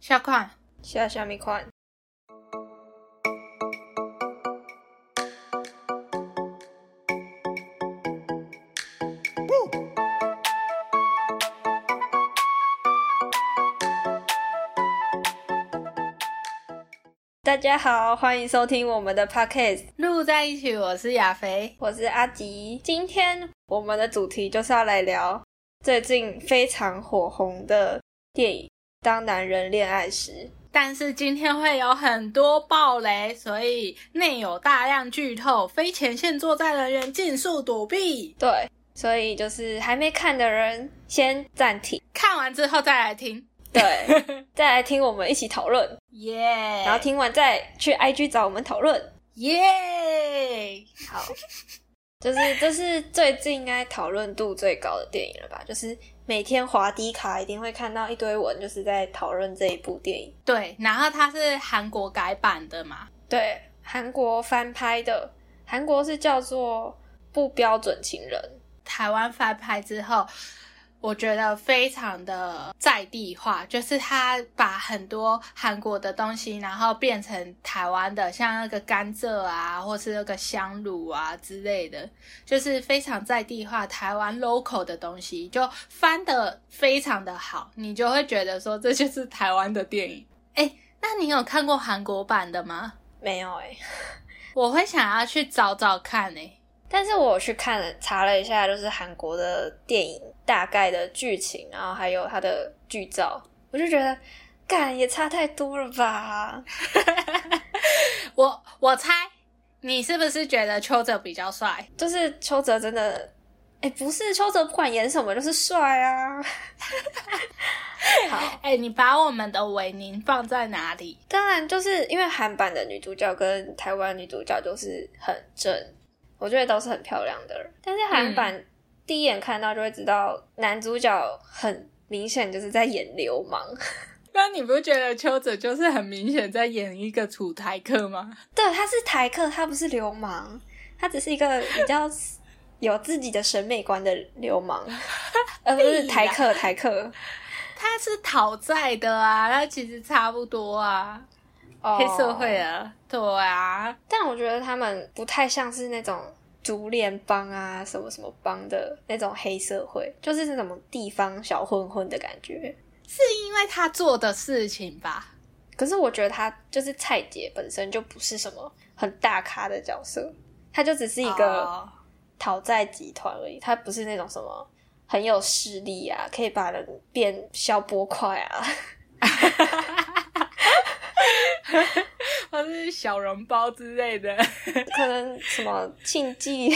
下款下下面款。大家好，欢迎收听我们的 podcast，录在一起。我是亚肥，我是阿吉。今天我们的主题就是要来聊最近非常火红的电影《当男人恋爱时》，但是今天会有很多暴雷，所以内有大量剧透，非前线作战人员尽速躲避。对，所以就是还没看的人先暂停，看完之后再来听。对，再来听我们一起讨论，耶！然后听完再去 IG 找我们讨论，耶！好，就是这是最近应该讨论度最高的电影了吧？就是每天滑低卡一定会看到一堆文，就是在讨论这一部电影。对，然后它是韩国改版的嘛？对，韩国翻拍的，韩国是叫做《不标准情人》，台湾翻拍之后。我觉得非常的在地化，就是他把很多韩国的东西，然后变成台湾的，像那个甘蔗啊，或是那个香卤啊之类的，就是非常在地化台湾 local 的东西，就翻的非常的好，你就会觉得说这就是台湾的电影。哎，那你有看过韩国版的吗？没有哎，我会想要去找找看哎。但是我去看了查了一下，就是韩国的电影大概的剧情，然后还有它的剧照，我就觉得，干也差太多了吧。我我猜你是不是觉得邱泽比较帅？就是邱泽真的，哎，不是邱泽，不管演什么就是帅啊。好，哎，你把我们的维宁放在哪里？当然，就是因为韩版的女主角跟台湾女主角都是很正。我觉得都是很漂亮的，但是韩版第一眼看到就会知道男主角很明显就是在演流氓。那你不觉得邱泽就是很明显在演一个土台客吗？对，他是台客，他不是流氓，他只是一个比较 有自己的审美观的流氓，而不是台客。台客他是讨债的啊，他其实差不多啊。黑社会啊，对啊，但我觉得他们不太像是那种竹联帮啊，什么什么帮的那种黑社会，就是那种地方小混混的感觉。是因为他做的事情吧？可是我觉得他就是蔡姐本身就不是什么很大咖的角色，他就只是一个讨债集团而已，他不是那种什么很有势力啊，可以把人变消波块啊。或是小笼包之类的，可能什么庆忌，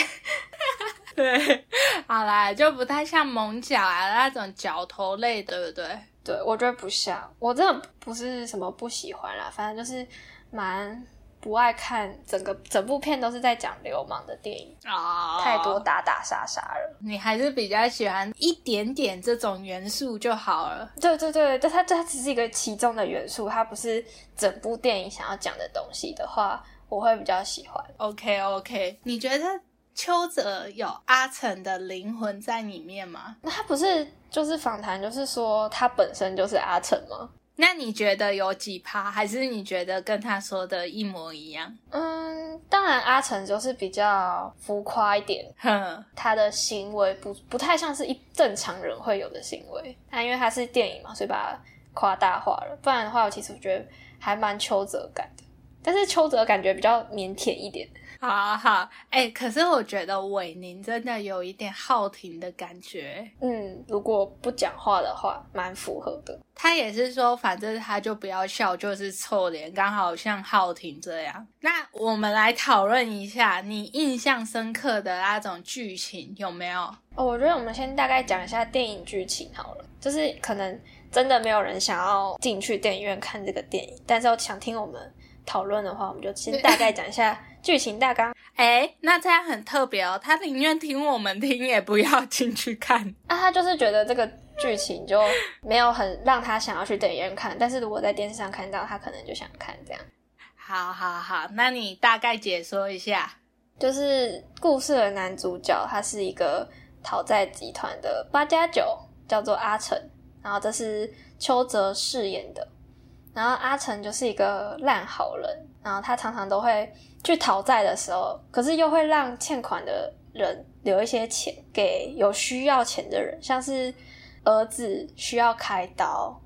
对，好啦，就不太像猛脚啊那种脚头类，对不对？对，我觉得不像，我真的不是什么不喜欢啦，反正就是蛮。不爱看整个整部片都是在讲流氓的电影啊，太多打打杀杀了。你还是比较喜欢一点点这种元素就好了。对对对，但它它只是一个其中的元素，它不是整部电影想要讲的东西的话，我会比较喜欢。OK OK，你觉得邱泽有阿成的灵魂在里面吗？那他不是就是访谈，就是说他本身就是阿成吗？那你觉得有几趴，还是你觉得跟他说的一模一样？嗯，当然阿成就是比较浮夸一点，哼，他的行为不不太像是一正常人会有的行为。他因为他是电影嘛，所以把它夸大化了。不然的话，我其实我觉得还蛮邱泽感的，但是邱泽感觉比较腼腆一点。好好，哎，可是我觉得伟宁真的有一点浩廷的感觉。嗯，如果不讲话的话，蛮符合的。他也是说，反正他就不要笑，就是臭脸，刚好像浩廷这样。那我们来讨论一下，你印象深刻的那种剧情有没有？哦，我觉得我们先大概讲一下电影剧情好了。就是可能真的没有人想要进去电影院看这个电影，但是想听我们讨论的话，我们就先 大概讲一下。剧情大纲，哎，那这样很特别哦。他宁愿听我们听，也不要进去看。那他就是觉得这个剧情就没有很让他想要去电影院看，但是如果在电视上看到，他可能就想看这样。好好好，那你大概解说一下，就是故事的男主角他是一个讨债集团的八加九，叫做阿成，然后这是邱泽饰演的。然后阿成就是一个烂好人，然后他常常都会去讨债的时候，可是又会让欠款的人留一些钱给有需要钱的人，像是儿子需要开刀，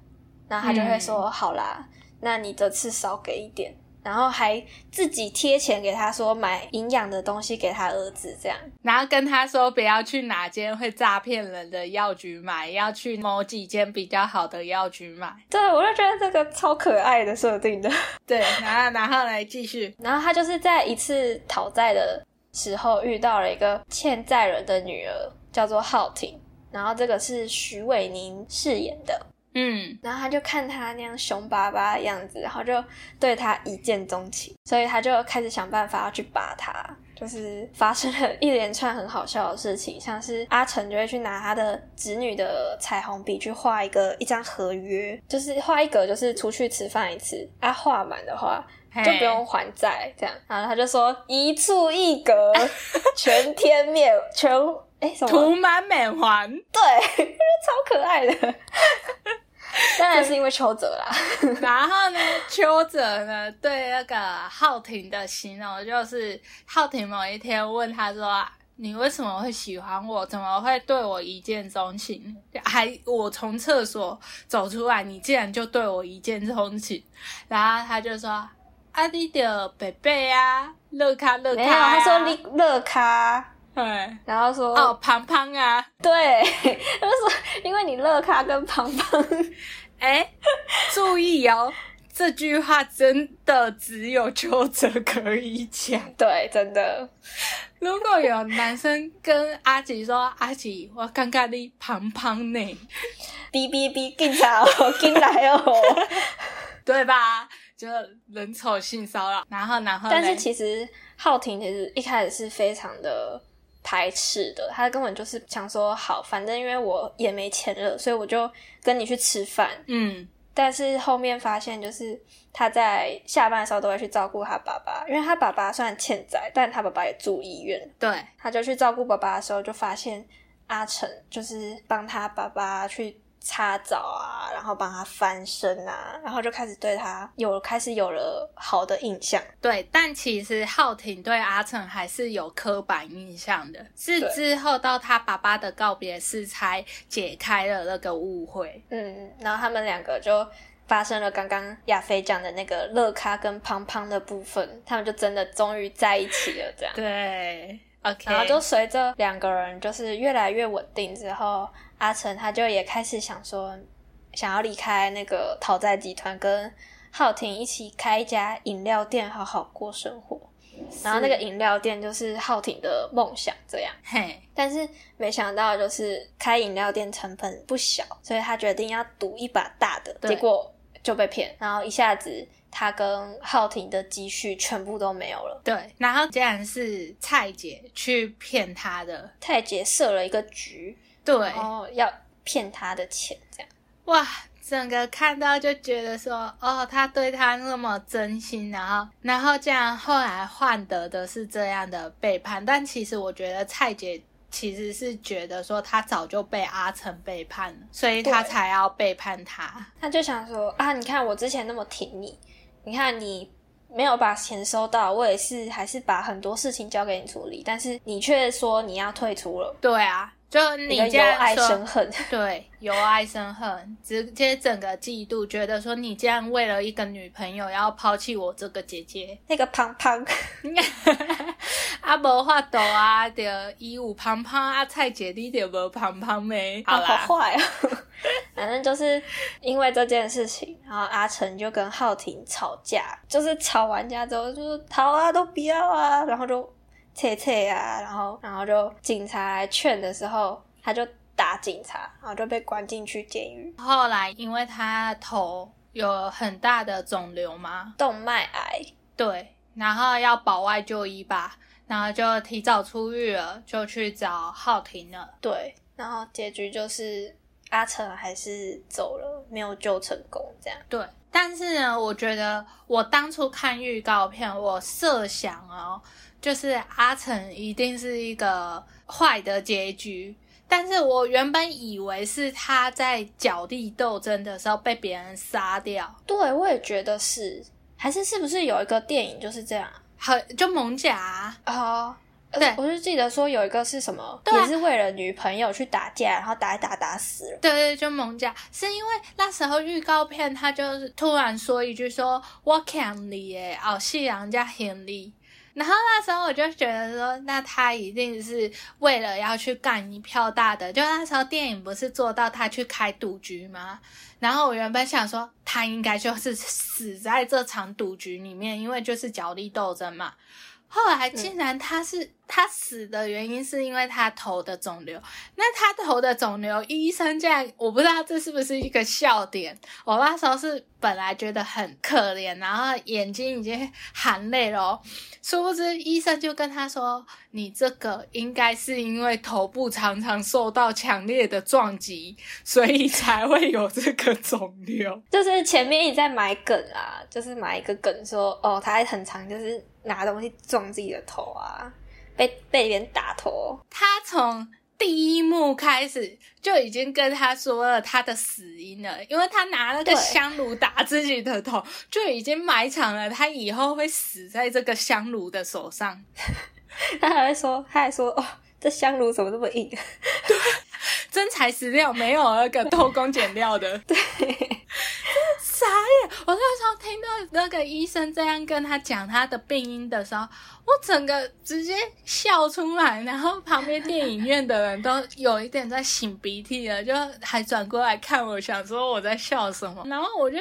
然后他就会说：“好啦，那你这次少给一点。”然后还自己贴钱给他说买营养的东西给他儿子，这样，然后跟他说不要去哪间会诈骗人的药局买，要去某几间比较好的药局买。对，我就觉得这个超可爱的设定的。对，然后然后来继续，然后他就是在一次讨债的时候遇到了一个欠债人的女儿，叫做浩婷，然后这个是徐伟宁饰演的。嗯，然后他就看他那样凶巴巴的样子，然后就对他一见钟情，所以他就开始想办法要去把他，就是发生了一连串很好笑的事情，像是阿成就会去拿他的侄女的彩虹笔去画一个一张合约，就是画一格就是出去吃饭一次，啊画满的话就不用还债这样，然后他就说一处一格，全天灭全哎什么？涂满满还，对，超可爱的。当然是因为邱泽啦，然后呢，邱泽呢对那个浩廷的形容就是，浩廷某一天问他说：“你为什么会喜欢我？怎么会对我一见钟情？还我从厕所走出来，你竟然就对我一见钟情？”然后他就说：“阿弟的贝贝啊，乐咖乐卡。”没有，他说你乐卡。对，然后说哦，胖胖啊，对，他说因为你乐咖跟胖胖，哎，注意哦，这句话真的只有邱泽可以讲，对，真的。如果有男生跟阿吉说，阿吉，我刚刚的胖胖呢，哔哔哔，警察哦，进来哦，对吧？就人丑性骚扰，然后然后，但是其实浩婷其实一开始是非常的。排斥的，他根本就是想说好，反正因为我也没钱了，所以我就跟你去吃饭。嗯，但是后面发现，就是他在下班的时候都会去照顾他爸爸，因为他爸爸虽然欠债，但他爸爸也住医院。对，他就去照顾爸爸的时候，就发现阿成就是帮他爸爸去。擦澡啊，然后帮他翻身啊，然后就开始对他有开始有了好的印象。对，但其实浩廷对阿成还是有刻板印象的，是之后到他爸爸的告别式才解开了那个误会。嗯，然后他们两个就发生了刚刚亚飞讲的那个乐咖跟胖胖的部分，他们就真的终于在一起了。这样对，OK，然后就随着两个人就是越来越稳定之后。阿成他就也开始想说，想要离开那个讨债集团，跟浩庭一起开一家饮料店，好好过生活。然后那个饮料店就是浩庭的梦想，这样。嘿，但是没想到就是开饮料店成本不小，所以他决定要赌一把大的，结果就被骗，然后一下子他跟浩庭的积蓄全部都没有了。对，然后竟然是蔡姐去骗他的，蔡姐设了一个局。对，然后要骗他的钱，这样哇，整个看到就觉得说，哦，他对他那么真心，然后，然后这样后来换得的是这样的背叛。但其实我觉得蔡姐其实是觉得说，他早就被阿成背叛了，所以他才要背叛他。他就想说啊，你看我之前那么挺你，你看你没有把钱收到，我也是还是把很多事情交给你处理，但是你却说你要退出了。对啊。就你这样说，对，由爱生恨，直接整个嫉妒，觉得说你这样为了一个女朋友要抛弃我这个姐姐，那个胖胖，阿无法度啊，就一有胖胖，阿蔡姐你就无胖胖咩？好坏啊！反正就是因为这件事情，然后阿成就跟浩婷吵架，就是吵完架之后就说逃啊，都不要啊，然后就。切切啊，然后，然后就警察来劝的时候，他就打警察，然后就被关进去监狱。后来，因为他头有很大的肿瘤嘛，动脉癌，对，然后要保外就医吧，然后就提早出狱了，就去找浩庭了。对，然后结局就是阿成还是走了，没有救成功，这样。对，但是呢，我觉得我当初看预告片，我设想哦。就是阿成一定是一个坏的结局，但是我原本以为是他在角力斗争的时候被别人杀掉。对，我也觉得是，还是是不是有一个电影就是这样？好，就蒙甲啊。对，我就记得说有一个是什么，也是为了女朋友去打架，然后打一打打死了。对对，就蒙甲，是因为那时候预告片他就是突然说一句说我 can 你耶，哦，夕阳加亨利。然后那时候我就觉得说，那他一定是为了要去干一票大的。就那时候电影不是做到他去开赌局吗？然后我原本想说，他应该就是死在这场赌局里面，因为就是角力斗争嘛。后来竟然他是他死的原因是因为他头的肿瘤，那他头的肿瘤医生竟然，我不知道这是不是一个笑点。我那时候是本来觉得很可怜，然后眼睛已经含泪了，殊不知医生就跟他说：“你这个应该是因为头部常常受到强烈的撞击，所以才会有这个肿瘤。” 就是前面一直在埋梗啊，就是埋一个梗说：“哦，他还很长，就是。”拿东西撞自己的头啊，被被别人打头。他从第一幕开始就已经跟他说了他的死因了，因为他拿那个香炉打自己的头，就已经埋藏了他以后会死在这个香炉的手上。他还会说，他还说，哦，这香炉怎么这么硬？对，真材实料，没有那个偷工减料的。对。傻耶！我那时候听到那个医生这样跟他讲他的病因的时候，我整个直接笑出来，然后旁边电影院的人都有一点在擤鼻涕了，就还转过来看我，想说我在笑什么。然后我就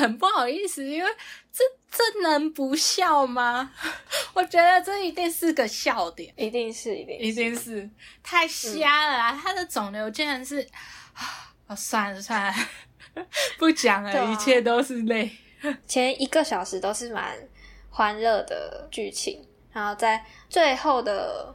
很不好意思，因为这这能不笑吗？我觉得这一定是个笑点，一定是，一定一定是太瞎了啊！他的肿瘤竟然是啊，算了算了。不讲了，一切都是泪。前一个小时都是蛮欢乐的剧情，然后在最后的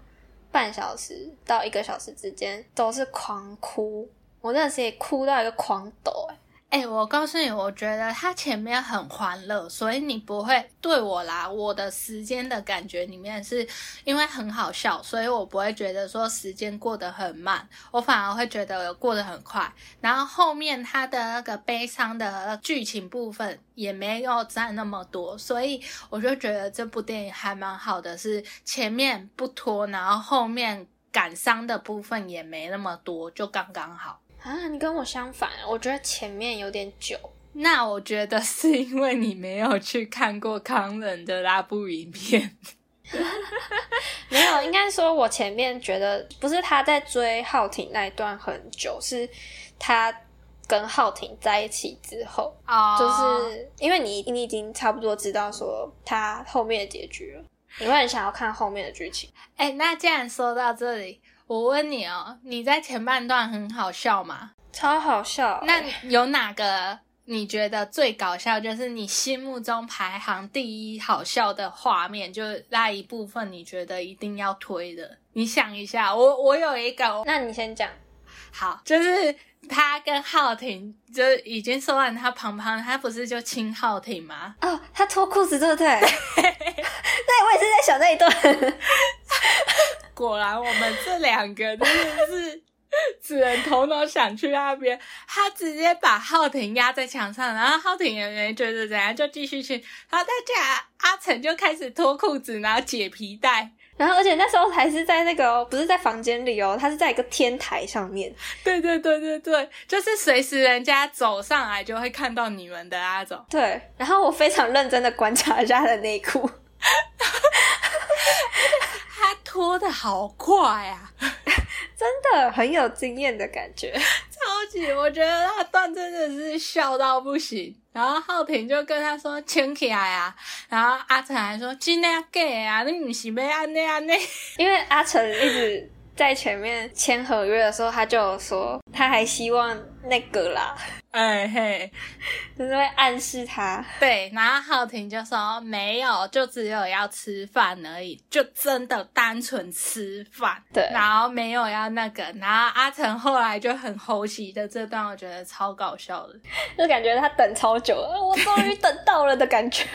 半小时到一个小时之间都是狂哭，我真的是哭到一个狂抖哎。我告诉你，我觉得它前面很欢乐，所以你不会对我啦。我的时间的感觉里面是因为很好笑，所以我不会觉得说时间过得很慢，我反而会觉得过得很快。然后后面它的那个悲伤的剧情部分也没有占那么多，所以我就觉得这部电影还蛮好的，是前面不拖，然后后面感伤的部分也没那么多，就刚刚好。啊，你跟我相反，我觉得前面有点久。那我觉得是因为你没有去看过康冷的拉布影片。没有，应该说我前面觉得不是他在追浩廷那一段很久，是他跟浩廷在一起之后，就是因为你你已经差不多知道说他后面的结局了，你会很想要看后面的剧情。哎，那既然说到这里。我问你哦，你在前半段很好笑吗？超好笑。那有哪个你觉得最搞笑？就是你心目中排行第一好笑的画面，就那一部分你觉得一定要推的？你想一下，我我有一个，那你先讲。好，就是他跟浩廷就已经说完，他旁旁他不是就亲浩廷吗？哦，他脱裤子对不对？那我也是在想那一段。果然，我们这两个真的是只能头脑想去那边。他直接把浩廷压在墙上，然后浩廷也没觉得怎样，就继续去。然后大家阿成就开始脱裤子，然后解皮带。然后，而且那时候还是在那个，不是在房间里哦，他是在一个天台上面。对对对对对，就是随时人家走上来就会看到你们的那种。对，然后我非常认真的观察一下他的内裤。脱的好快啊，真的很有经验的感觉，超级！我觉得那段真的是笑到不行。然后浩廷就跟他说亲起来啊，然后阿成还说今天给啊，你不是要安内安内，因为阿成一直在前面签合约的时候，他就有说他还希望那个啦。哎嘿，就是会暗示他。对，然后浩婷就说没有，就只有要吃饭而已，就真的单纯吃饭。对，然后没有要那个。然后阿成后来就很猴急的这段，我觉得超搞笑的，就感觉他等超久了，我终于等到了的感觉。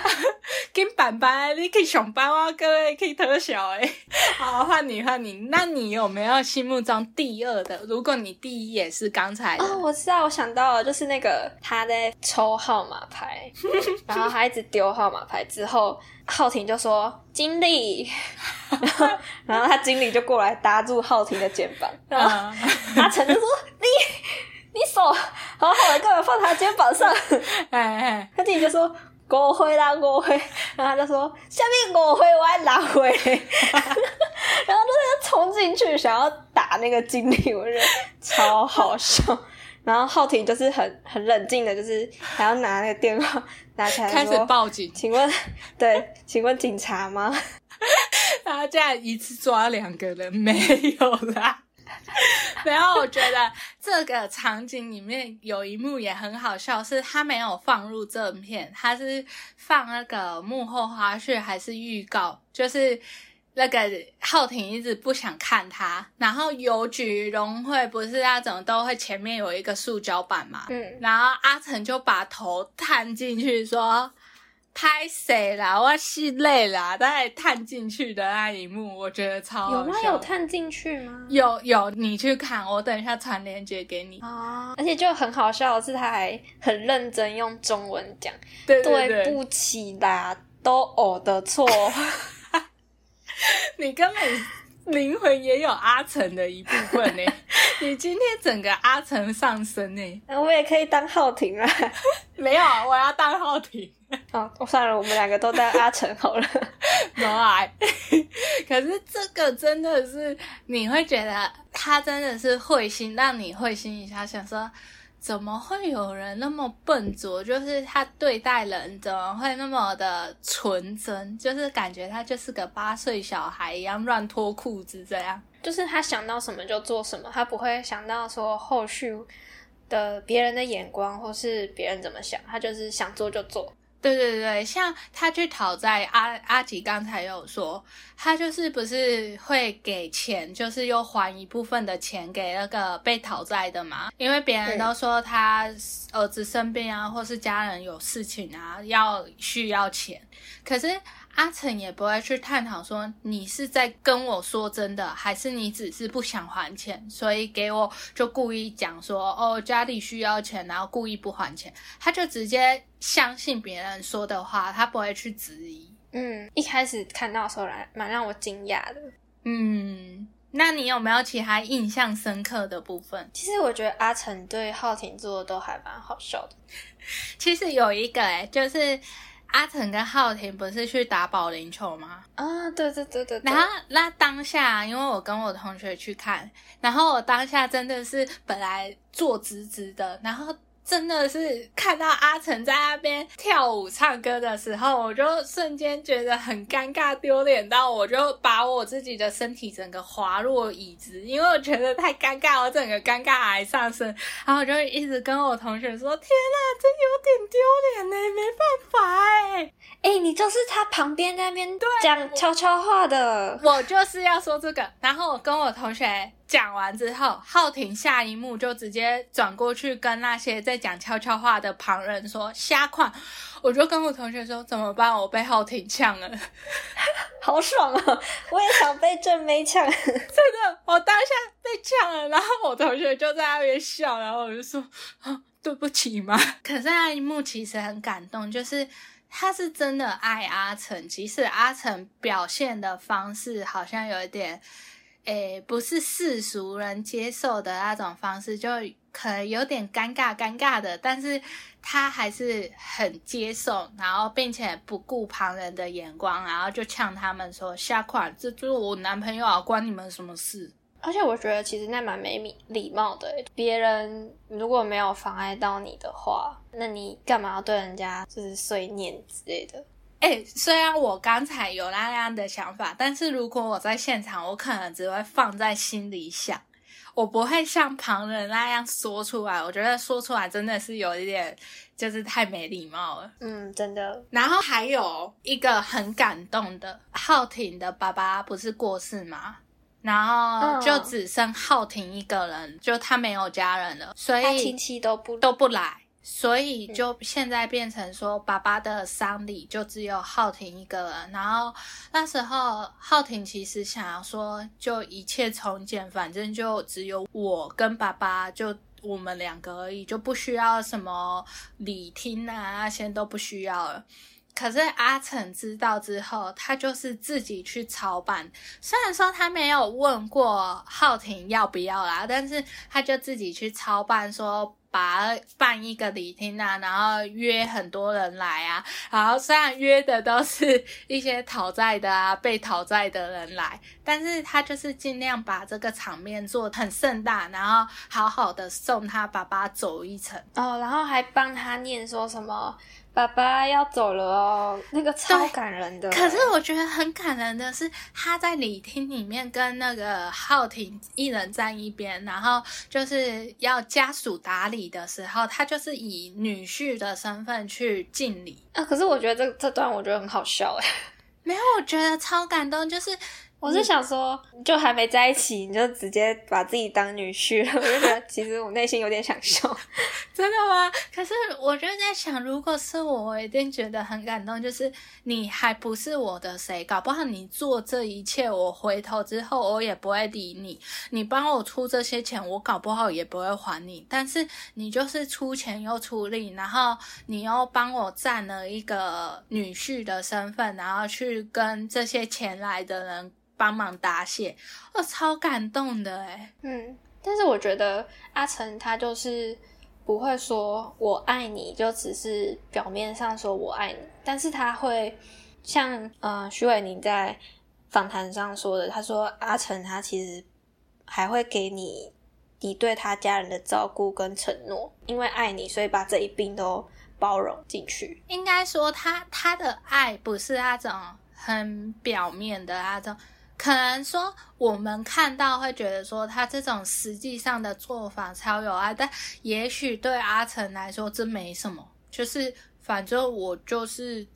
跟板板，你可以上班啊，各位可以特小哎。好，换你换你，那你有没有心目中第二的？如果你第一也是刚才哦，我知道，我想到了，就是那个他在抽号码牌，然后他一直丢号码牌之后，浩婷就说经理，然 后然后他经理就过来搭住浩婷的肩膀，然后阿成就说你你手好好的，干嘛放他肩膀上？哎，他经理就说。五回啦，五回，然后他就说：“下面五回，我还拿回。”然后就是冲进去想要打那个经理，我觉得超好笑。然后浩婷就是很很冷静的，就是还要拿那个电话拿起来开始报警。请问，对，请问警察吗？他这样一次抓两个人没有啦。然后我觉得这个场景里面有一幕也很好笑，是他没有放入正片，他是放那个幕后花絮还是预告，就是那个浩廷一直不想看他，然后邮局融会不是那种都会前面有一个塑胶板嘛，嗯，然后阿成就把头探进去说。拍谁啦？我是累啦！在探进去的那一幕，我觉得超有吗？有探进去吗？有有，你去看，我等一下传链接给你啊！而且就很好笑的是，他还很认真用中文讲，对不起啦，都我的错。你根本灵魂也有阿成的一部分呢。你今天整个阿成上身呢？那我也可以当浩庭啊？没有，我要当浩庭。哦，算了，我们两个都当阿成好了。no 爱，可是这个真的是你会觉得他真的是会心，让你会心一下，想说怎么会有人那么笨拙？就是他对待人怎么会那么的纯真？就是感觉他就是个八岁小孩一样乱脱裤子这样。就是他想到什么就做什么，他不会想到说后续的别人的眼光或是别人怎么想，他就是想做就做。对对对，像他去讨债，阿阿吉刚才有说，他就是不是会给钱，就是又还一部分的钱给那个被讨债的嘛？因为别人都说他儿子生病啊，或是家人有事情啊，要需要钱，可是。阿成也不会去探讨说你是在跟我说真的，还是你只是不想还钱，所以给我就故意讲说哦家里需要钱，然后故意不还钱，他就直接相信别人说的话，他不会去质疑。嗯，一开始看到的时候来蛮让我惊讶的。嗯，那你有没有其他印象深刻的部分？其实我觉得阿成对浩婷做的都还蛮好笑的。其实有一个哎，就是。阿腾跟浩婷不是去打保龄球吗？啊，对对对对。然后那当下，因为我跟我同学去看，然后我当下真的是本来坐直直的，然后。真的是看到阿成在那边跳舞唱歌的时候，我就瞬间觉得很尴尬丢脸，到我就把我自己的身体整个滑落椅子，因为我觉得太尴尬，我整个尴尬癌上身，然后我就一直跟我同学说：“天呐，真有点丢脸呢，没办法哎。”哎，你就是他旁边那边讲悄悄话的，我就是要说这个。然后我跟我同学讲完之后，浩廷下一幕就直接转过去跟那些在讲悄悄话的旁人说瞎况。我就跟我同学说怎么办？我被浩廷呛了，好爽啊！我也想被正妹呛，真的，我当下被呛了。然后我同学就在那边笑，然后我就说对不起嘛。可是那一幕其实很感动，就是。他是真的爱阿成，即使阿成表现的方式好像有一点，诶，不是世俗人接受的那种方式，就可能有点尴尬尴尬的，但是他还是很接受，然后并且不顾旁人的眼光，然后就呛他们说：“下款，这就是我男朋友啊，关你们什么事？”而且我觉得其实那蛮没礼礼貌的，别人如果没有妨碍到你的话，那你干嘛要对人家就是碎念之类的？哎，虽然我刚才有那样的想法，但是如果我在现场，我可能只会放在心里想，我不会像旁人那样说出来。我觉得说出来真的是有一点，就是太没礼貌了。嗯，真的。然后还有一个很感动的，浩廷的爸爸不是过世吗？然后就只剩浩廷一个人，就他没有家人了，所以亲戚都不都不来。所以就现在变成说，爸爸的丧礼就只有浩廷一个人。然后那时候浩廷其实想要说，就一切从简，反正就只有我跟爸爸，就我们两个而已，就不需要什么礼厅啊那些都不需要了。可是阿成知道之后，他就是自己去操办。虽然说他没有问过浩廷要不要啦，但是他就自己去操办，说把办一个礼厅啊，然后约很多人来啊。然后虽然约的都是一些讨债的啊、被讨债的人来，但是他就是尽量把这个场面做很盛大，然后好好的送他爸爸走一程哦，然后还帮他念说什么。爸爸要走了哦，那个超感人的。可是我觉得很感人的是，他在礼厅里面跟那个浩廷一人站一边，然后就是要家属打理的时候，他就是以女婿的身份去敬礼。啊，可是我觉得这这段我觉得很好笑哎，没有，我觉得超感动，就是。我是想说，就还没在一起，你就直接把自己当女婿了，我就觉得其实我内心有点想笑。真的吗？可是我就在想，如果是我，我一定觉得很感动。就是你还不是我的谁，搞不好你做这一切，我回头之后我也不会理你。你帮我出这些钱，我搞不好也不会还你。但是你就是出钱又出力，然后你又帮我占了一个女婿的身份，然后去跟这些钱来的人。帮忙答谢，我超感动的哎。嗯，但是我觉得阿成他就是不会说我爱你，就只是表面上说我爱你，但是他会像呃徐伟宁在访谈上说的，他说阿成他其实还会给你你对他家人的照顾跟承诺，因为爱你，所以把这一病都包容进去。应该说他他的爱不是那种很表面的那种。可能说我们看到会觉得说他这种实际上的做法超有爱，但也许对阿成来说这没什么，就是反正我就是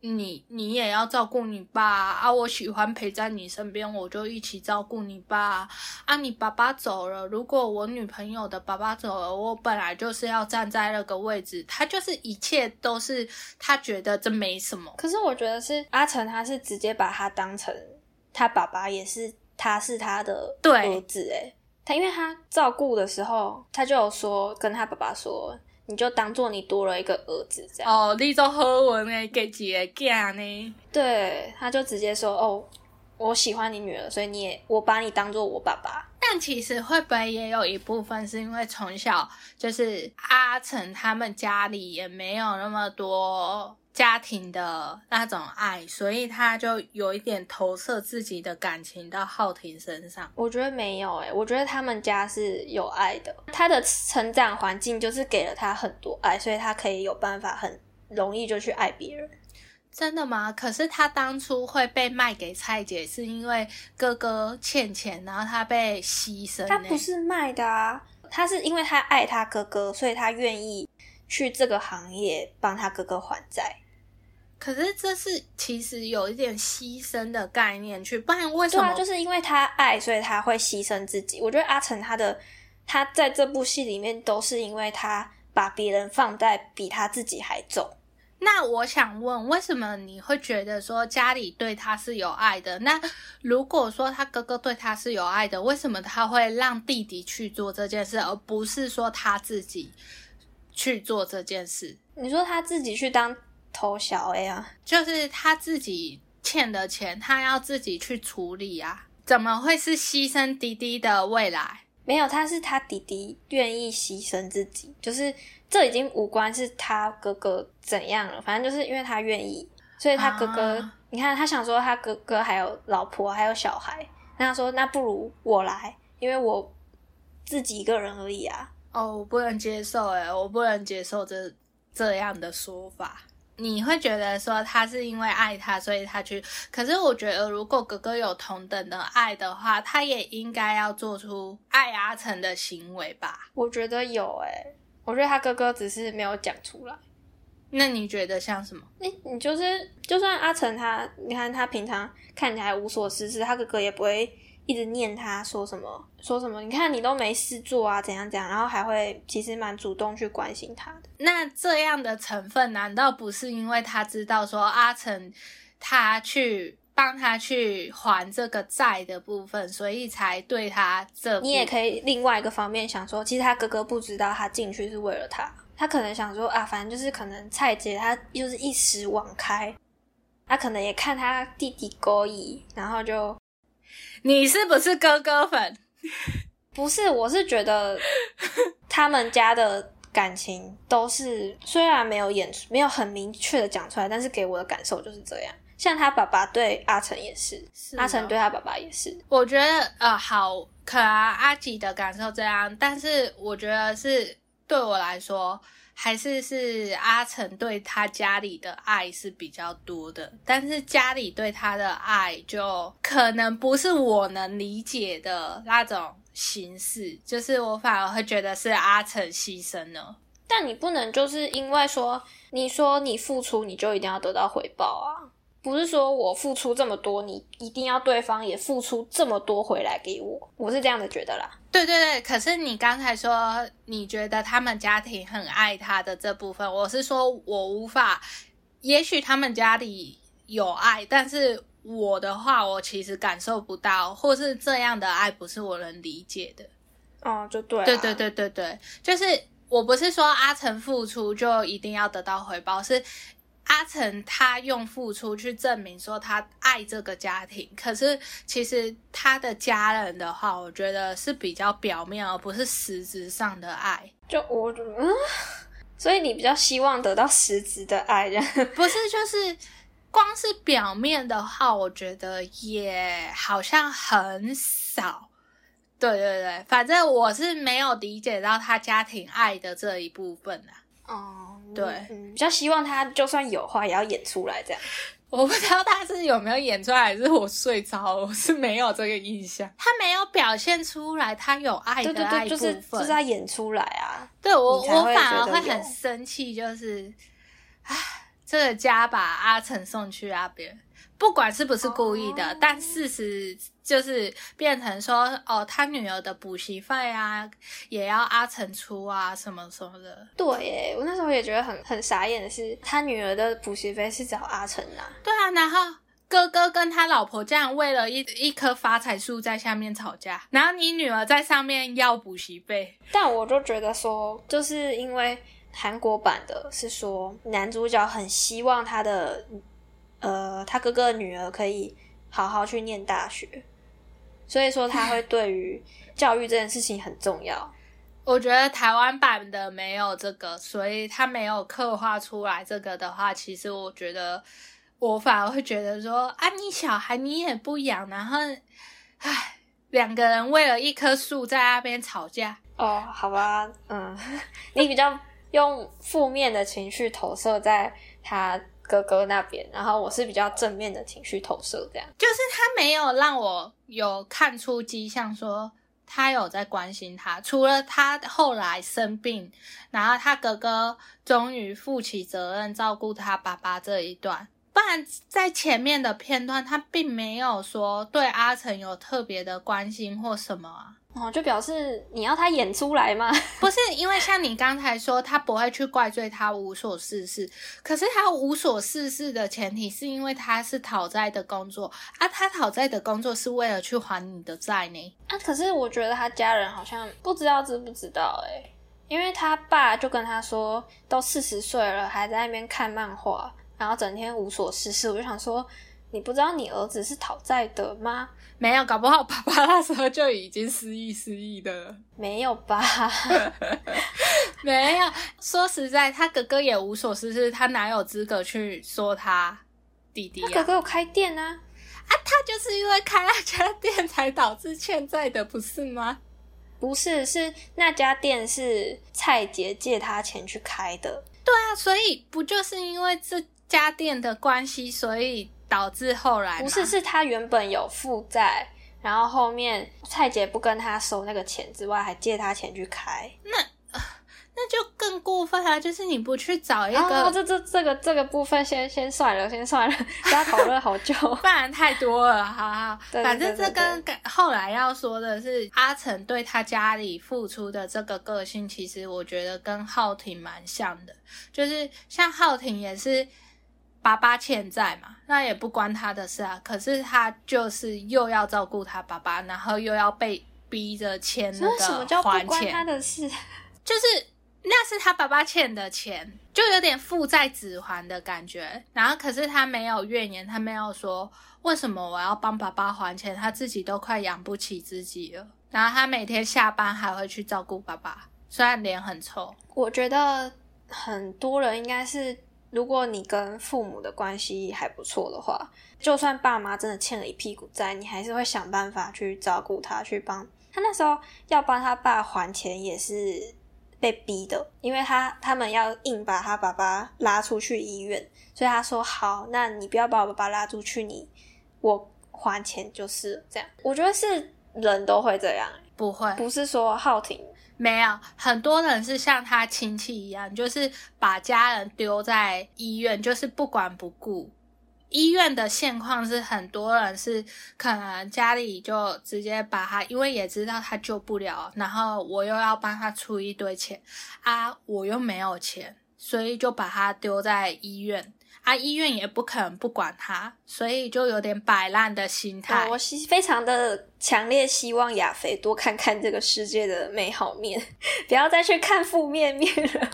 你，你也要照顾你爸啊，我喜欢陪在你身边，我就一起照顾你爸啊。你爸爸走了，如果我女朋友的爸爸走了，我本来就是要站在那个位置，他就是一切都是他觉得这没什么。可是我觉得是阿成，他是直接把他当成。他爸爸也是，他是他的儿子哎，他因为他照顾的时候，他就有说跟他爸爸说，你就当做你多了一个儿子这样。哦，你做好文诶，给几个囝呢？对，他就直接说，哦，我喜欢你女儿，所以你也我把你当做我爸爸。但其实会不会也有一部分是因为从小就是阿成他们家里也没有那么多。家庭的那种爱，所以他就有一点投射自己的感情到浩婷身上。我觉得没有诶，我觉得他们家是有爱的。他的成长环境就是给了他很多爱，所以他可以有办法很容易就去爱别人。真的吗？可是他当初会被卖给蔡姐，是因为哥哥欠钱，然后他被牺牲。他不是卖的啊，他是因为他爱他哥哥，所以他愿意去这个行业帮他哥哥还债。可是这是其实有一点牺牲的概念，去不然为什么？就是因为他爱，所以他会牺牲自己。我觉得阿成他的他在这部戏里面都是因为他把别人放在比他自己还重。那我想问，为什么你会觉得说家里对他是有爱的？那如果说他哥哥对他是有爱的，为什么他会让弟弟去做这件事，而不是说他自己去做这件事？你说他自己去当？偷小 A 啊，就是他自己欠的钱，他要自己去处理啊，怎么会是牺牲弟弟的未来？没有，他是他弟弟愿意牺牲自己，就是这已经无关是他哥哥怎样了，反正就是因为他愿意，所以他哥哥，你看他想说他哥哥还有老婆还有小孩，那他说那不如我来，因为我自己一个人而已啊。哦，我不能接受，哎，我不能接受这这样的说法。你会觉得说他是因为爱他，所以他去。可是我觉得，如果哥哥有同等的爱的话，他也应该要做出爱阿成的行为吧？我觉得有诶，我觉得他哥哥只是没有讲出来。那你觉得像什么？你你就是，就算阿成他，你看他平常看起来无所事事，他哥哥也不会一直念他说什么说什么，你看你都没事做啊，怎样怎样，然后还会其实蛮主动去关心他的。那这样的成分难道不是因为他知道说阿成他去帮他去还这个债的部分，所以才对他这？你也可以另外一个方面想说，其实他哥哥不知道他进去是为了他。他可能想说啊，反正就是可能蔡姐她就是一时网开，他可能也看他弟弟勾引，然后就你是不是哥哥粉？不是，我是觉得他们家的感情都是虽然没有演出没有很明确的讲出来，但是给我的感受就是这样。像他爸爸对阿成也是，阿成对他爸爸也是。我觉得呃，好，可能阿吉的感受这样，但是我觉得是。对我来说，还是是阿成对他家里的爱是比较多的，但是家里对他的爱就可能不是我能理解的那种形式，就是我反而会觉得是阿成牺牲了。但你不能就是因为说你说你付出，你就一定要得到回报啊。不是说我付出这么多，你一定要对方也付出这么多回来给我，我是这样的觉得啦。对对对，可是你刚才说你觉得他们家庭很爱他的这部分，我是说我无法，也许他们家里有爱，但是我的话，我其实感受不到，或是这样的爱不是我能理解的。哦，就对，对对对对对，就是我不是说阿成付出就一定要得到回报，是。阿成他用付出去证明说他爱这个家庭，可是其实他的家人的话，我觉得是比较表面，而不是实质上的爱。就我嗯，所以你比较希望得到实质的爱，不是？就是光是表面的话，我觉得也好像很少。对对对，反正我是没有理解到他家庭爱的这一部分啊。哦，对，比较希望他就算有话也要演出来这样。我不知道他是有没有演出来，还是我睡着，我是没有这个印象。他没有表现出来，他有爱的爱部分，就是他演出来啊。对我，我反而会很生气，就是，唉，这个家把阿成送去那边。不管是不是故意的，但事实就是变成说，哦，他女儿的补习费啊，也要阿成出啊，什么什么的。对，我那时候也觉得很很傻眼的是，他女儿的补习费是找阿成拿。对啊，然后哥哥跟他老婆这样为了一一棵发财树在下面吵架，然后你女儿在上面要补习费。但我就觉得说，就是因为韩国版的是说，男主角很希望他的。呃，他哥哥的女儿可以好好去念大学，所以说他会对于教育这件事情很重要。我觉得台湾版的没有这个，所以他没有刻画出来这个的话，其实我觉得我反而会觉得说啊，你小孩你也不养，然后唉，两个人为了一棵树在那边吵架。哦，好吧，嗯，你比较用负面的情绪投射在他。哥哥那边，然后我是比较正面的情绪投射，这样就是他没有让我有看出迹象说他有在关心他，除了他后来生病，然后他哥哥终于负起责任照顾他爸爸这一段，不然在前面的片段他并没有说对阿成有特别的关心或什么啊。哦，就表示你要他演出来吗？不是，因为像你刚才说，他不会去怪罪他无所事事。可是他无所事事的前提，是因为他是讨债的工作啊。他讨债的工作是为了去还你的债呢。啊，可是我觉得他家人好像不知道知不知道哎，因为他爸就跟他说，都四十岁了，还在那边看漫画，然后整天无所事事。我就想说，你不知道你儿子是讨债的吗？没有，搞不好爸爸那时候就已经失忆失忆的了。没有吧？没有。说实在，他哥哥也无所事事，他哪有资格去说他弟弟？他哥哥有开店啊，啊，他就是因为开那家店才导致欠债的，不是吗？不是，是那家店是蔡杰借他钱去开的。对啊，所以不就是因为这家店的关系，所以。导致后来不是，是他原本有负债，然后后面蔡姐不跟他收那个钱之外，还借他钱去开。那那就更过分了，就是你不去找一个，这这这个这个部分先先算了，先算了，不要讨论好久，不然太多了，好好。反正这跟后来要说的是，阿成对他家里付出的这个个性，其实我觉得跟浩庭蛮像的，就是像浩庭也是爸爸欠债嘛，那也不关他的事啊，可是他就是又要照顾他爸爸，然后又要被逼着签那个还钱，他的事 就是。那是他爸爸欠的钱，就有点父债子还的感觉。然后，可是他没有怨言，他没有说为什么我要帮爸爸还钱，他自己都快养不起自己了。然后他每天下班还会去照顾爸爸，虽然脸很臭。我觉得很多人应该是，如果你跟父母的关系还不错的话，就算爸妈真的欠了一屁股债，你还是会想办法去照顾他，去帮他。那时候要帮他爸还钱也是。被逼的，因为他他们要硬把他爸爸拉出去医院，所以他说好，那你不要把我爸爸拉出去，你我还钱就是这样。我觉得是人都会这样，不会，不是说浩庭没有，很多人是像他亲戚一样，就是把家人丢在医院，就是不管不顾。医院的现况是，很多人是可能家里就直接把他，因为也知道他救不了，然后我又要帮他出一堆钱啊，我又没有钱，所以就把他丢在医院啊，医院也不可能不管他，所以就有点摆烂的心态。我希非常的强烈希望亚肥多看看这个世界的美好面，不要再去看负面面了，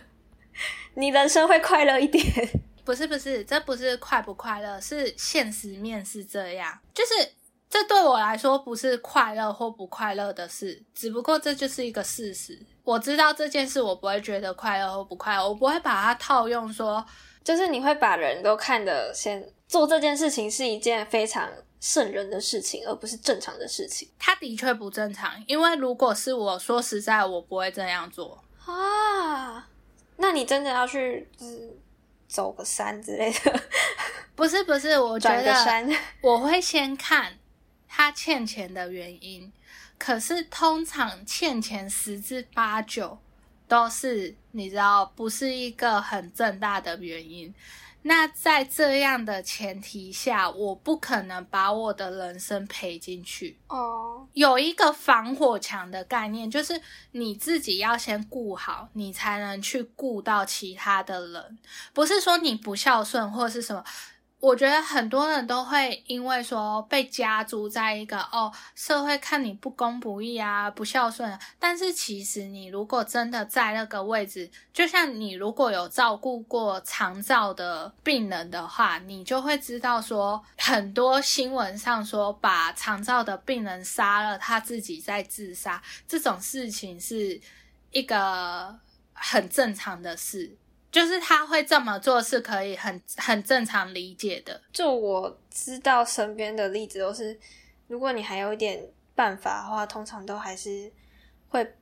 你人生会快乐一点。不是不是，这不是快不快乐，是现实面是这样。就是这对我来说不是快乐或不快乐的事，只不过这就是一个事实。我知道这件事，我不会觉得快乐或不快乐，我不会把它套用说，就是你会把人都看得先做这件事情是一件非常圣人的事情，而不是正常的事情。他的确不正常，因为如果是我说实在，我不会这样做啊。那你真的要去就是？走个山之类的，不是不是，我觉得我会先看他欠钱的原因。可是通常欠钱十之八九都是你知道，不是一个很正大的原因。那在这样的前提下，我不可能把我的人生赔进去。哦，有一个防火墙的概念，就是你自己要先顾好，你才能去顾到其他的人。不是说你不孝顺或是什么。我觉得很多人都会因为说被加诸在一个哦，社会看你不公不义啊，不孝顺。但是其实你如果真的在那个位置，就像你如果有照顾过肠照的病人的话，你就会知道说，很多新闻上说把肠照的病人杀了，他自己在自杀，这种事情是一个很正常的事。就是他会这么做是可以很很正常理解的。就我知道身边的例子都是，如果你还有一点办法的话，通常都还是会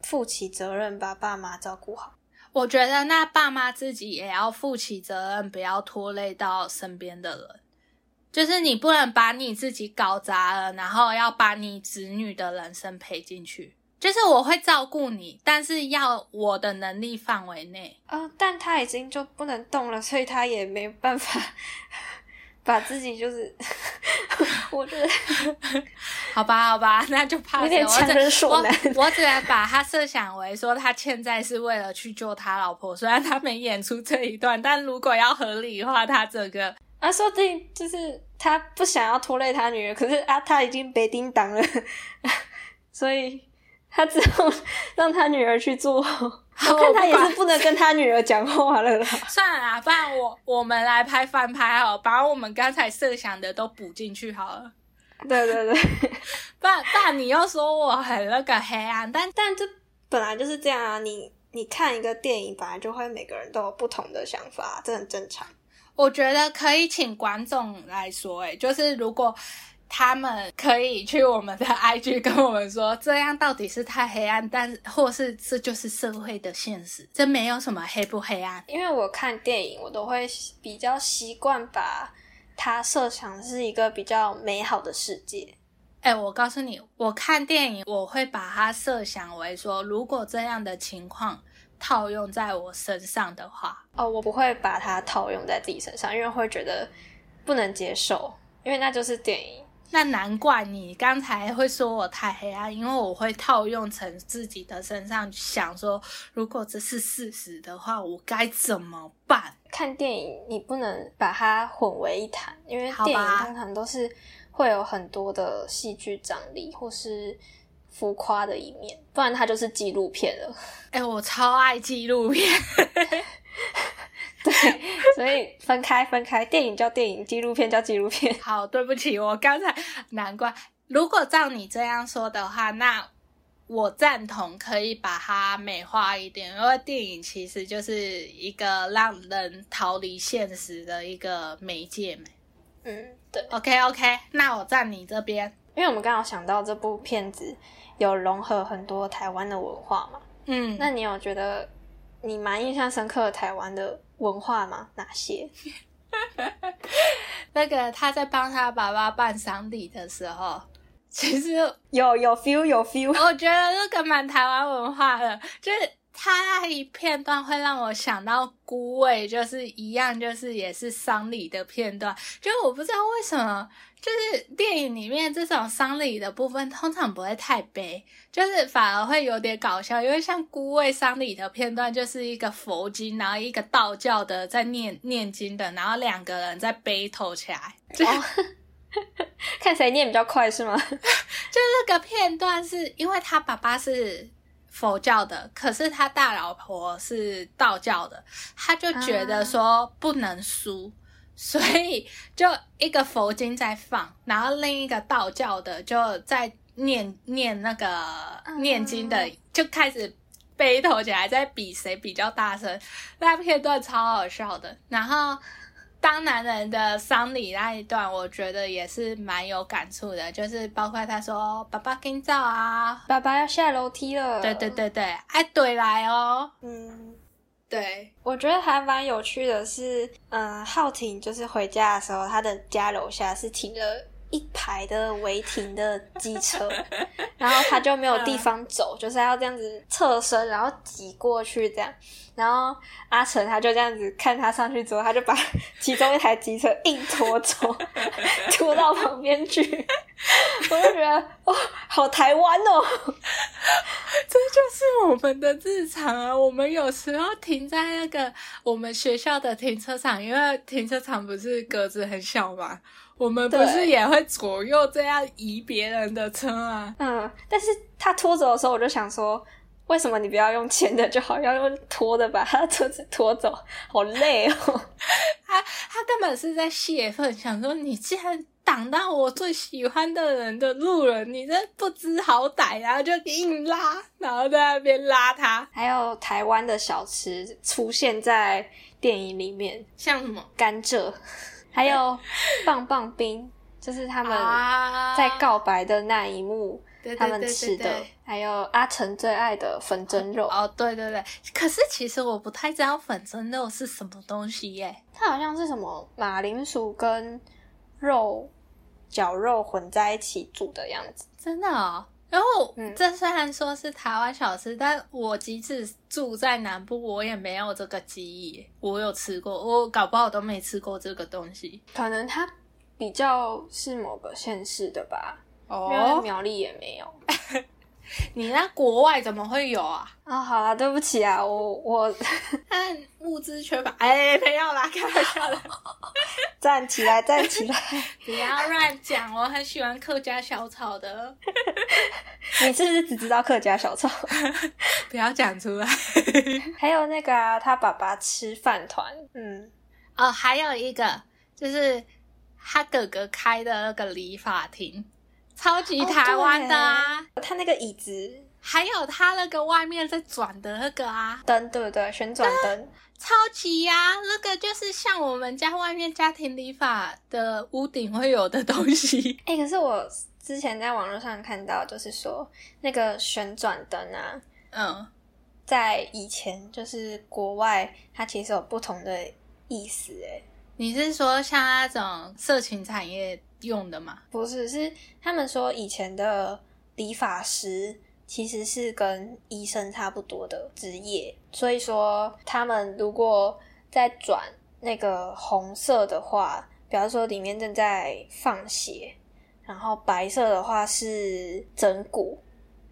负起责任，把爸妈照顾好。我觉得那爸妈自己也要负起责任，不要拖累到身边的人。就是你不能把你自己搞砸了，然后要把你子女的人生赔进去。就是我会照顾你，但是要我的能力范围内。呃，但他已经就不能动了，所以他也没办法 把自己就是，我觉得，好吧，好吧，那就怕有点强人所难。我只能把他设想为说他欠债是为了去救他老婆，虽然他没演出这一段，但如果要合理化，他这个啊，说不定就是他不想要拖累他女儿，可是啊，他已经被叮当了，所以。他只有让他女儿去做 我看他也是不能跟他女儿讲话了啦。算了啦，不然我我们来拍翻拍好，把我们刚才设想的都补进去好了。对对对，不然不然你又说我很那个黑暗，但但这本来就是这样啊。你你看一个电影，本来就会每个人都有不同的想法，这很正常。我觉得可以请管总来说，哎，就是如果。他们可以去我们的 IG 跟我们说，这样到底是太黑暗，但或是这就是社会的现实，这没有什么黑不黑暗。因为我看电影，我都会比较习惯把它设想是一个比较美好的世界。哎，我告诉你，我看电影我会把它设想为说，如果这样的情况套用在我身上的话，哦，我不会把它套用在自己身上，因为会觉得不能接受，因为那就是电影。那难怪你刚才会说我太黑暗，因为我会套用成自己的身上，想说如果这是事实的话，我该怎么办？看电影你不能把它混为一谈，因为电影通常都是会有很多的戏剧张力或是浮夸的一面，不然它就是纪录片了。哎，我超爱纪录片。对，所以分开分开，电影叫电影，纪录片叫纪录片。好，对不起，我刚才难怪。如果照你这样说的话，那我赞同可以把它美化一点，因为电影其实就是一个让人逃离现实的一个媒介嘛。嗯，对。OK OK，那我站你这边，因为我们刚好想到这部片子有融合很多台湾的文化嘛。嗯，那你有觉得你蛮印象深刻的台湾的？文化吗？哪些？那个他在帮他爸爸办丧礼的时候，其实有有 feel 有 feel。我觉得那个蛮台湾文化的，就是他那一片段会让我想到孤味，就是一样，就是也是丧礼的片段。就我不知道为什么。就是电影里面这种丧礼的部分，通常不会太悲，就是反而会有点搞笑。因为像孤味丧礼的片段，就是一个佛经，然后一个道教的在念念经的，然后两个人在背头起来，看谁念比较快是吗？就那个片段是因为他爸爸是佛教的，可是他大老婆是道教的，他就觉得说不能输。所以就一个佛经在放，然后另一个道教的就在念念那个念经的，就开始背头起来，在比谁比较大声。那片段超好笑的。然后当男人的丧礼那一段，我觉得也是蛮有感触的，就是包括他说：“爸爸跟照啊，爸爸要下楼梯了。”对对对对，哎，对来哦，嗯。对，我觉得还蛮有趣的是，嗯，浩婷就是回家的时候，他的家楼下是停了一排的违停的机车，然后他就没有地方走，就是要这样子侧身，然后挤过去这样。然后阿成他就这样子看他上去之后，他就把其中一台机车硬拖走，拖到旁边去。我就觉得哦，好台湾哦，这就是我们的日常啊。我们有时候停在那个我们学校的停车场，因为停车场不是格子很小嘛，我们不是也会左右这样移别人的车啊。嗯，但是他拖走的时候，我就想说。为什么你不要用牵的就好，要用拖的把他车子拖走？好累哦！他他根本是在泄愤，想说你竟然挡到我最喜欢的人的路人，你这不知好歹，然后就硬拉，然后在那边拉他。还有台湾的小吃出现在电影里面，像什么甘蔗，还有棒棒冰，就是他们在告白的那一幕。他们吃的，还有阿成最爱的粉蒸肉。哦，对对对，可是其实我不太知道粉蒸肉是什么东西耶。它好像是什么马铃薯跟肉绞肉混在一起煮的样子。真的哦。然后这虽然说是台湾小吃，但我即使住在南部，我也没有这个记忆。我有吃过，我搞不好都没吃过这个东西。可能它比较是某个县市的吧。哦，苗栗也没有，你那国外怎么会有啊？啊，好了，对不起啊，我我看 物资缺乏，哎，没有啦，开玩笑的。站起来，站起来，不要乱讲，我很喜欢客家小炒的。你是不是只知道客家小炒？不要讲出来。还有那个啊，他爸爸吃饭团，嗯，哦，还有一个就是他哥哥开的那个理发厅。超级台湾的啊！他那个椅子，还有他那个外面在转的那个啊灯，对不对？旋转灯，超级呀！那个就是像我们家外面家庭理发的屋顶会有的东西。哎，可是我之前在网络上看到，就是说那个旋转灯啊，嗯，在以前就是国外，它其实有不同的意思。哎，你是说像那种色情产业？用的吗？不是，是他们说以前的理发师其实是跟医生差不多的职业，所以说他们如果在转那个红色的话，比方说里面正在放血，然后白色的话是整骨，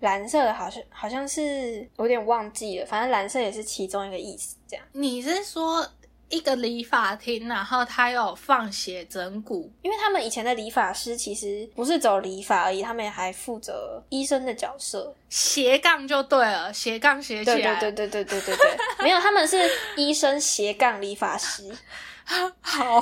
蓝色的好像好像是有点忘记了，反正蓝色也是其中一个意思。这样，你是说？一个理发厅然后他有放血整蛊。因为他们以前的理发师其实不是走理发而已他们还负责医生的角色。斜杠就对了斜杠斜起来。对对对对对对 没有他们是医生斜杠理发师。好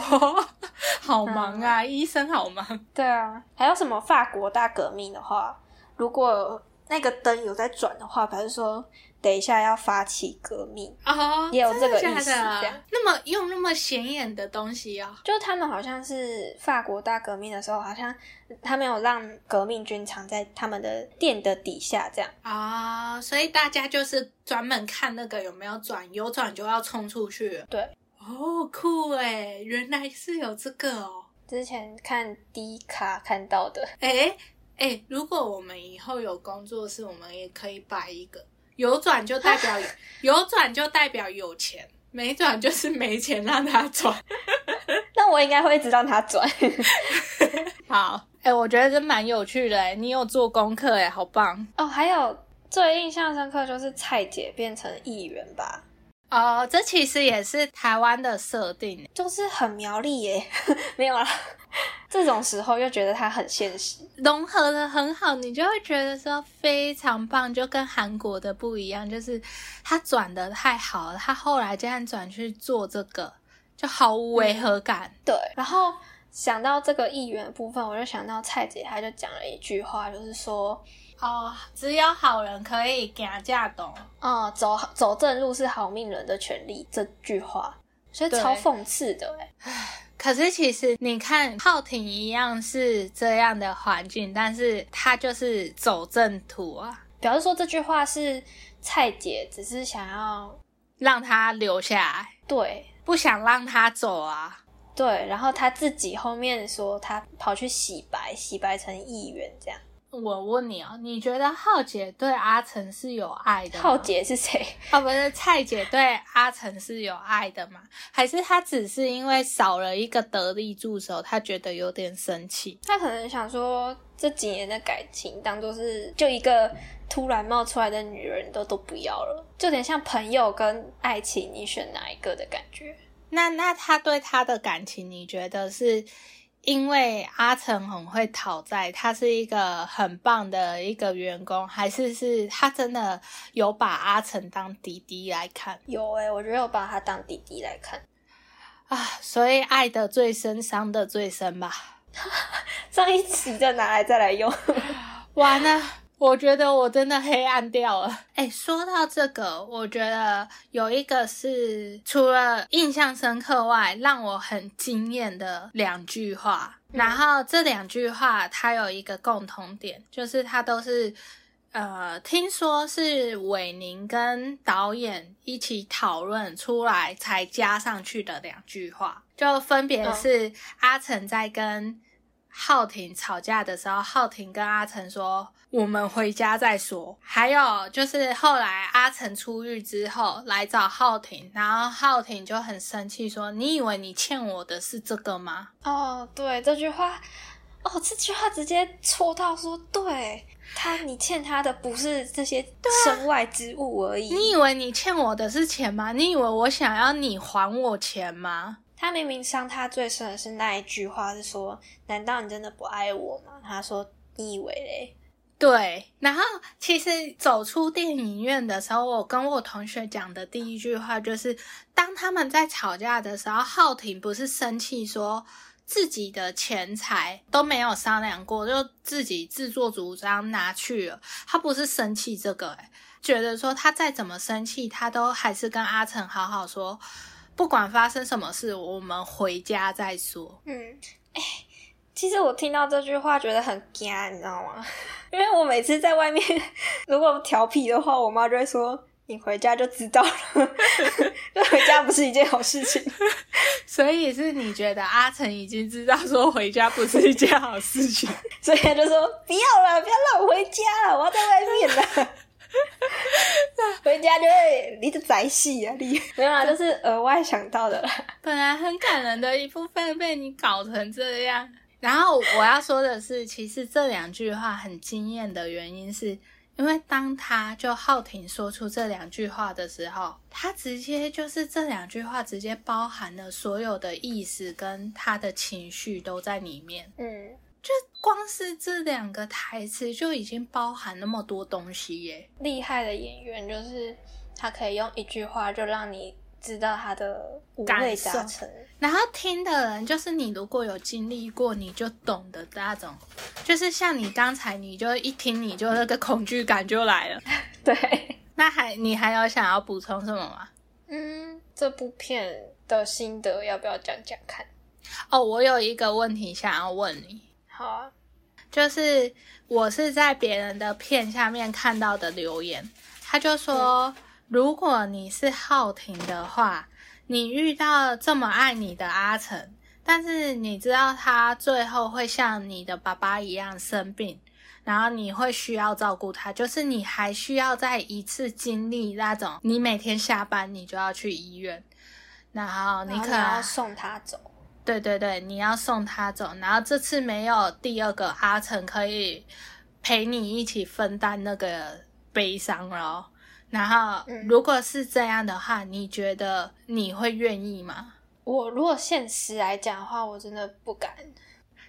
好忙啊医生好忙。对啊还有什么法国大革命的话如果那个灯有在转的话反正说等一下要发起革命哦，也有这个意思。这样，那么用那么显眼的东西啊，就他们好像是法国大革命的时候，好像他们有让革命军藏在他们的店的底下，这样啊，所以大家就是专门看那个有没有转，有转就要冲出去。对，哦，酷哎，原来是有这个哦，之前看低卡看到的。哎哎，如果我们以后有工作室，我们也可以摆一个。有转就代表有转就代表有钱，没转就是没钱让他转。那我应该会一直让他转。好，哎，我觉得这蛮有趣的，哎，你有做功课，哎，好棒哦。还有最印象深刻就是蔡姐变成议员吧。哦，这其实也是台湾的设定，就是很苗栗耶，没有啦。这种时候又觉得它很现实，融合的很好，你就会觉得说非常棒，就跟韩国的不一样，就是他转的太好了，他后来竟然转去做这个，就毫无违和感。对，然后想到这个议员部分，我就想到蔡姐，她就讲了一句话，就是说。哦，只有好人可以行架懂。哦，走走正路是好命人的权利，这句话，所以超讽刺的哎。可是其实你看，浩廷一样是这样的环境，但是他就是走正途啊。表示说这句话是蔡姐只是想要让他留下来，对，不想让他走啊。对，然后他自己后面说他跑去洗白，洗白成议员这样。我问你哦，你觉得浩姐对阿成是有爱的？浩姐是谁？哦，不是蔡姐对阿成是有爱的吗？还是她只是因为少了一个得力助手，她觉得有点生气？她可能想说这几年的感情当做是就一个突然冒出来的女人都都不要了，就有点像朋友跟爱情，你选哪一个的感觉？那那他对他的感情，你觉得是？因为阿成很会讨债，他是一个很棒的一个员工，还是是他真的有把阿成当弟弟来看？有诶，我觉得有把他当弟弟来看啊，所以爱的最深，伤的最深吧。上一集再拿来再来用，完了。我觉得我真的黑暗掉了。哎，说到这个，我觉得有一个是除了印象深刻外，让我很惊艳的两句话。然后这两句话它有一个共同点，就是它都是呃，听说是伟宁跟导演一起讨论出来才加上去的两句话，就分别是阿成在跟。浩廷吵架的时候，浩廷跟阿成说：“我们回家再说。”还有就是后来阿成出狱之后来找浩廷，然后浩廷就很生气说：“你以为你欠我的是这个吗？”哦，对这句话，哦，这句话直接戳到说，对他，你欠他的不是这些身外之物而已。你以为你欠我的是钱吗？你以为我想要你还我钱吗？他明明伤他最深的是那一句话，是说：“难道你真的不爱我吗？”他说：“你以为嘞？”对。然后其实走出电影院的时候，我跟我同学讲的第一句话就是：当他们在吵架的时候，浩廷不是生气说自己的钱财都没有商量过，就自己自作主张拿去了。他不是生气这个，诶觉得说他再怎么生气，他都还是跟阿成好好说。不管发生什么事，我们回家再说。嗯，哎，其实我听到这句话觉得很惊，你知道吗？因为我每次在外面 如果调皮的话，我妈就会说：“你回家就知道了，那 回家不是一件好事情。所以是你觉得阿成已经知道说回家不是一件好事情，所以他就说不要了，不要让我回家了，我要在外面了。回家就会离着宅戏啊，你没有啊，就是额外想到的啦。本来很感人的一部分被你搞成这样。然后我要说的是，其实这两句话很惊艳的原因是。因为当他就浩廷说出这两句话的时候，他直接就是这两句话直接包含了所有的意思跟他的情绪都在里面。嗯，就光是这两个台词就已经包含那么多东西耶！厉害的演员就是他可以用一句话就让你。知道他的五味杂陈，然后听的人就是你，如果有经历过，你就懂得那种，就是像你刚才，你就一听你就那个恐惧感就来了。对，那还你还有想要补充什么吗？嗯，这部片的心得要不要讲讲看？哦，我有一个问题想要问你。好啊，就是我是在别人的片下面看到的留言，他就说。如果你是浩婷的话，你遇到这么爱你的阿成，但是你知道他最后会像你的爸爸一样生病，然后你会需要照顾他，就是你还需要再一次经历那种，你每天下班你就要去医院，然后你可能要送他走，对对对，你要送他走，然后这次没有第二个阿成可以陪你一起分担那个悲伤了。然后，如果是这样的话，你觉得你会愿意吗？我如果现实来讲的话，我真的不敢。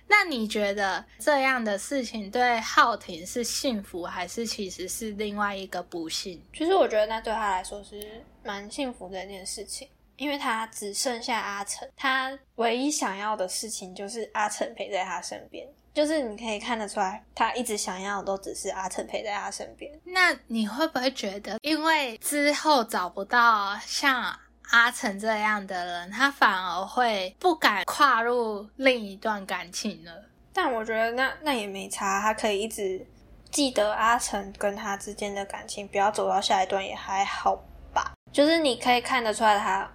那你觉得这样的事情对浩廷是幸福，还是其实是另外一个不幸？其实我觉得那对他来说是蛮幸福的一件事情，因为他只剩下阿成，他唯一想要的事情就是阿成陪在他身边。就是你可以看得出来，他一直想要的都只是阿成陪在他身边。那你会不会觉得，因为之后找不到像阿成这样的人，他反而会不敢跨入另一段感情了？但我觉得那那也没差，他可以一直记得阿成跟他之间的感情，不要走到下一段也还好吧。就是你可以看得出来，他他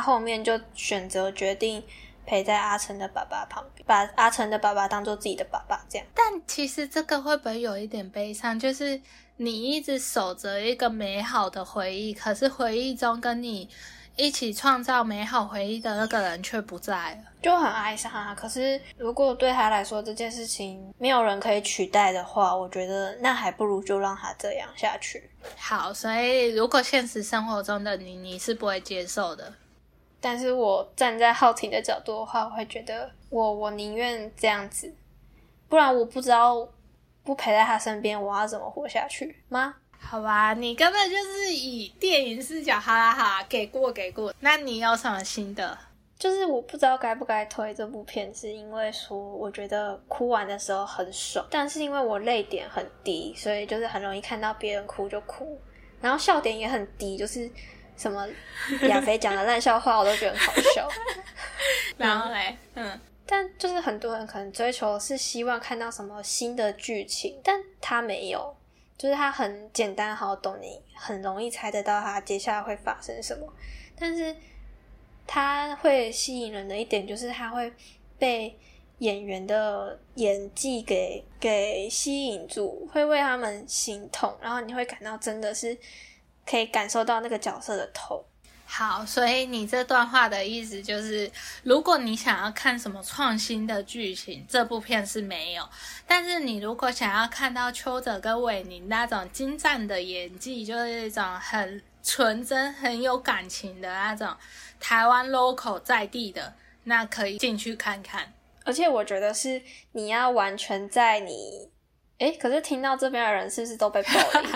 后面就选择决定。陪在阿成的爸爸旁边，把阿成的爸爸当做自己的爸爸，这样。但其实这个会不会有一点悲伤？就是你一直守着一个美好的回忆，可是回忆中跟你一起创造美好回忆的那个人却不在了，就很哀伤啊。可是如果对他来说这件事情没有人可以取代的话，我觉得那还不如就让他这样下去。好，所以如果现实生活中的你，你是不会接受的。但是我站在浩廷的角度的话，我会觉得我我宁愿这样子，不然我不知道不陪在他身边，我要怎么活下去吗？好吧，你根本就是以电影视角，哈啦哈，给过给过。那你有什么新的？就是我不知道该不该推这部片，是因为说我觉得哭完的时候很爽，但是因为我泪点很低，所以就是很容易看到别人哭就哭，然后笑点也很低，就是。什么亚飞讲的烂笑话，我都觉得很好笑。然后嘞，嗯，但就是很多人可能追求是希望看到什么新的剧情，但他没有，就是他很简单好懂，你很容易猜得到他接下来会发生什么。但是他会吸引人的一点就是他会被演员的演技给给吸引住，会为他们心痛，然后你会感到真的是。可以感受到那个角色的痛。好，所以你这段话的意思就是，如果你想要看什么创新的剧情，这部片是没有；但是你如果想要看到邱泽跟韦宁那种精湛的演技，就是一种很纯真、很有感情的那种台湾 local 在地的，那可以进去看看。而且我觉得是你要完全在你，哎，可是听到这边的人是不是都被暴力？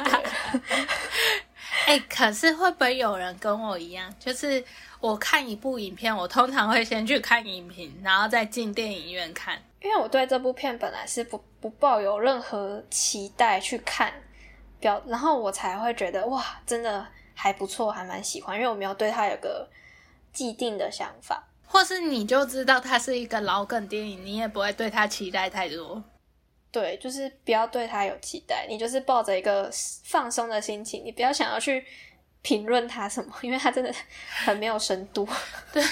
哎，可是会不会有人跟我一样？就是我看一部影片，我通常会先去看影评，然后再进电影院看。因为我对这部片本来是不不抱有任何期待去看，表然后我才会觉得哇，真的还不错，还蛮喜欢。因为我没有对他有个既定的想法，或是你就知道它是一个老梗电影，你也不会对它期待太多。对，就是不要对他有期待，你就是抱着一个放松的心情，你不要想要去评论他什么，因为他真的很没有深度。对，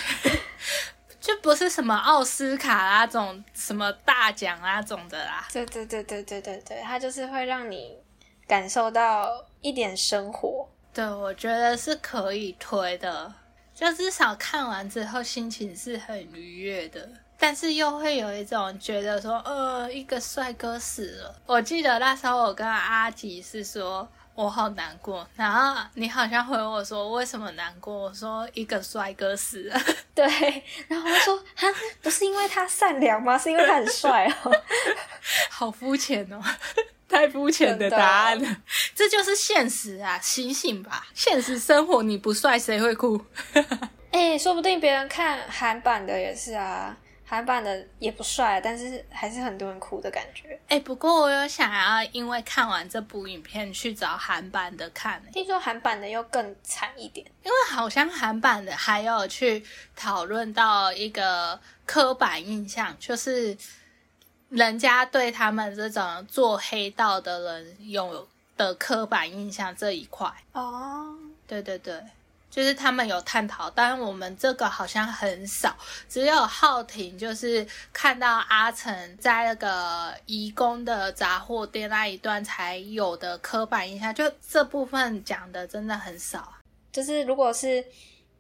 就不是什么奥斯卡啊种什么大奖啊种的啦。对对对对对对对，他就是会让你感受到一点生活。对，我觉得是可以推的，就至少看完之后心情是很愉悦的。但是又会有一种觉得说，呃，一个帅哥死了。我记得那时候我跟阿吉是说，我好难过。然后你好像回我说，为什么难过？我说一个帅哥死了。对，然后他说，哈，不是因为他善良吗？是因为他很帅哦。好肤浅哦，太肤浅的答案了。这就是现实啊，醒醒吧！现实生活你不帅谁会哭？哎，说不定别人看韩版的也是啊。韩版的也不帅，但是还是很多人哭的感觉。哎，不过我有想要因为看完这部影片去找韩版的看。听说韩版的又更惨一点，因为好像韩版的还有去讨论到一个刻板印象，就是人家对他们这种做黑道的人有的刻板印象这一块。哦，对对对。就是他们有探讨，但我们这个好像很少，只有浩庭就是看到阿成在那个义工的杂货店那一段才有的刻板印象，就这部分讲的真的很少。就是如果是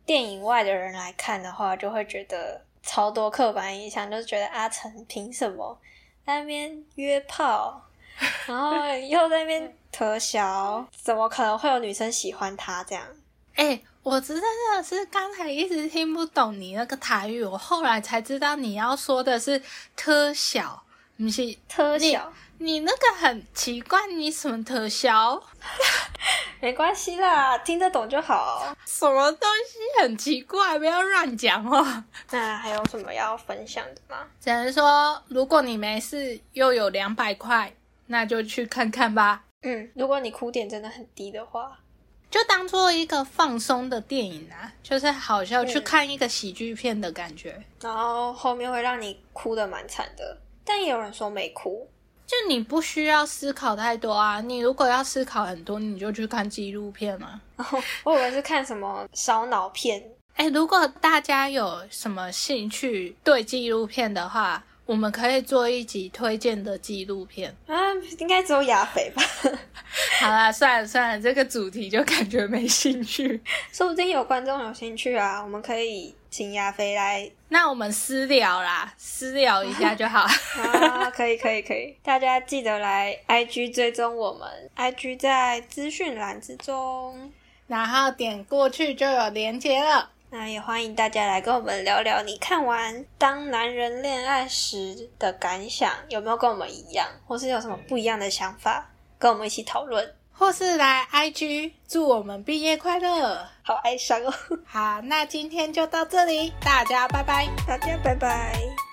电影外的人来看的话，就会觉得超多刻板印象，就是觉得阿成凭什么在那边约炮，然后又在那边特效，怎么可能会有女生喜欢他这样？哎。我真的是刚才一直听不懂你那个台语，我后来才知道你要说的是特小，不是特小。你那个很奇怪，你什么特效？没关系啦，听得懂就好。什么东西很奇怪，不要乱讲话。那还有什么要分享的吗？只能说，如果你没事又有两百块，那就去看看吧。嗯，如果你哭点真的很低的话。就当做一个放松的电影啊，就是好像去看一个喜剧片的感觉，然后后面会让你哭的蛮惨的，但也有人说没哭，就你不需要思考太多啊。你如果要思考很多，你就去看纪录片嘛。我以为是看什么烧脑片。哎，如果大家有什么兴趣对纪录片的话。我们可以做一集推荐的纪录片啊，应该只有亚肥吧。好啦，算了算了，这个主题就感觉没兴趣。说不定有观众有兴趣啊，我们可以请亚肥来。那我们私聊啦，私聊一下就好。啊，可以可以可以，大家记得来 IG 追踪我们，IG 在资讯栏之中，然后点过去就有连接了。那也欢迎大家来跟我们聊聊你看完《当男人恋爱时》的感想，有没有跟我们一样，或是有什么不一样的想法，跟我们一起讨论，或是来 IG 祝我们毕业快乐。好哀伤哦。好，那今天就到这里，大家拜拜，大家拜拜。